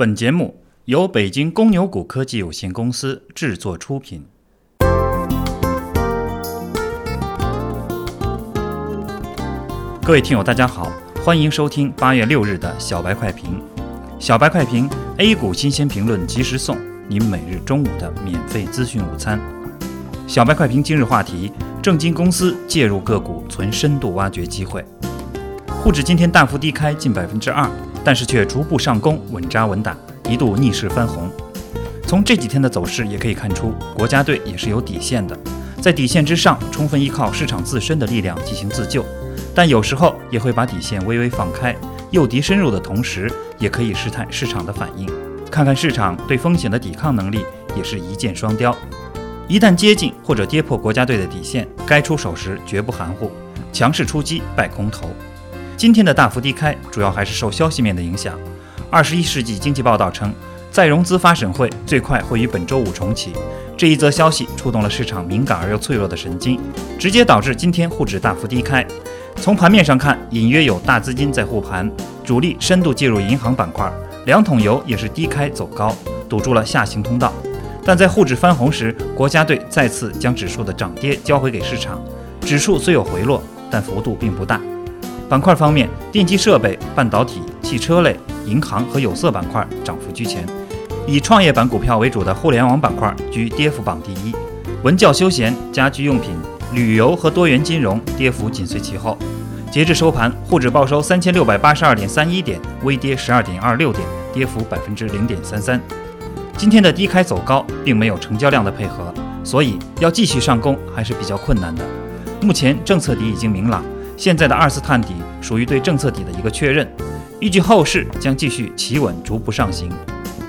本节目由北京公牛股科技有限公司制作出品。各位听友，大家好，欢迎收听八月六日的小白快评。小白快评，A 股新鲜评论及时送，您每日中午的免费资讯午餐。小白快评今日话题：证金公司介入个股，存深度挖掘机会。沪指今天大幅低开近百分之二，但是却逐步上攻，稳扎稳打，一度逆势翻红。从这几天的走势也可以看出，国家队也是有底线的，在底线之上，充分依靠市场自身的力量进行自救，但有时候也会把底线微微放开，诱敌深入的同时，也可以试探市场的反应，看看市场对风险的抵抗能力，也是一箭双雕。一旦接近或者跌破国家队的底线，该出手时绝不含糊，强势出击败空头。今天的大幅低开，主要还是受消息面的影响。二十一世纪经济报道称，再融资发审会最快会于本周五重启。这一则消息触动了市场敏感而又脆弱的神经，直接导致今天沪指大幅低开。从盘面上看，隐约有大资金在护盘，主力深度介入银行板块，两桶油也是低开走高，堵住了下行通道。但在沪指翻红时，国家队再次将指数的涨跌交回给市场，指数虽有回落，但幅度并不大。板块方面，电机设备、半导体、汽车类、银行和有色板块涨幅居前，以创业板股票为主的互联网板块居跌幅榜第一，文教休闲、家居用品、旅游和多元金融跌幅紧随其后。截至收盘，沪指报收三千六百八十二点三一点，微跌十二点二六点，跌幅百分之零点三三。今天的低开走高，并没有成交量的配合，所以要继续上攻还是比较困难的。目前政策底已经明朗。现在的二次探底属于对政策底的一个确认，预计后市将继续企稳逐步上行。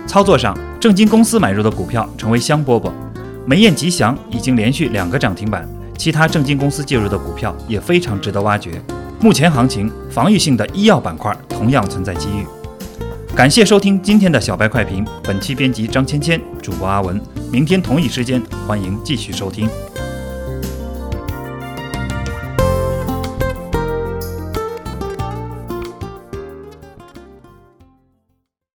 操作上，正金公司买入的股票成为香饽饽，梅雁吉祥已经连续两个涨停板，其他正金公司介入的股票也非常值得挖掘。目前行情，防御性的医药板块同样存在机遇。感谢收听今天的小白快评，本期编辑张芊芊，主播阿文。明天同一时间，欢迎继续收听。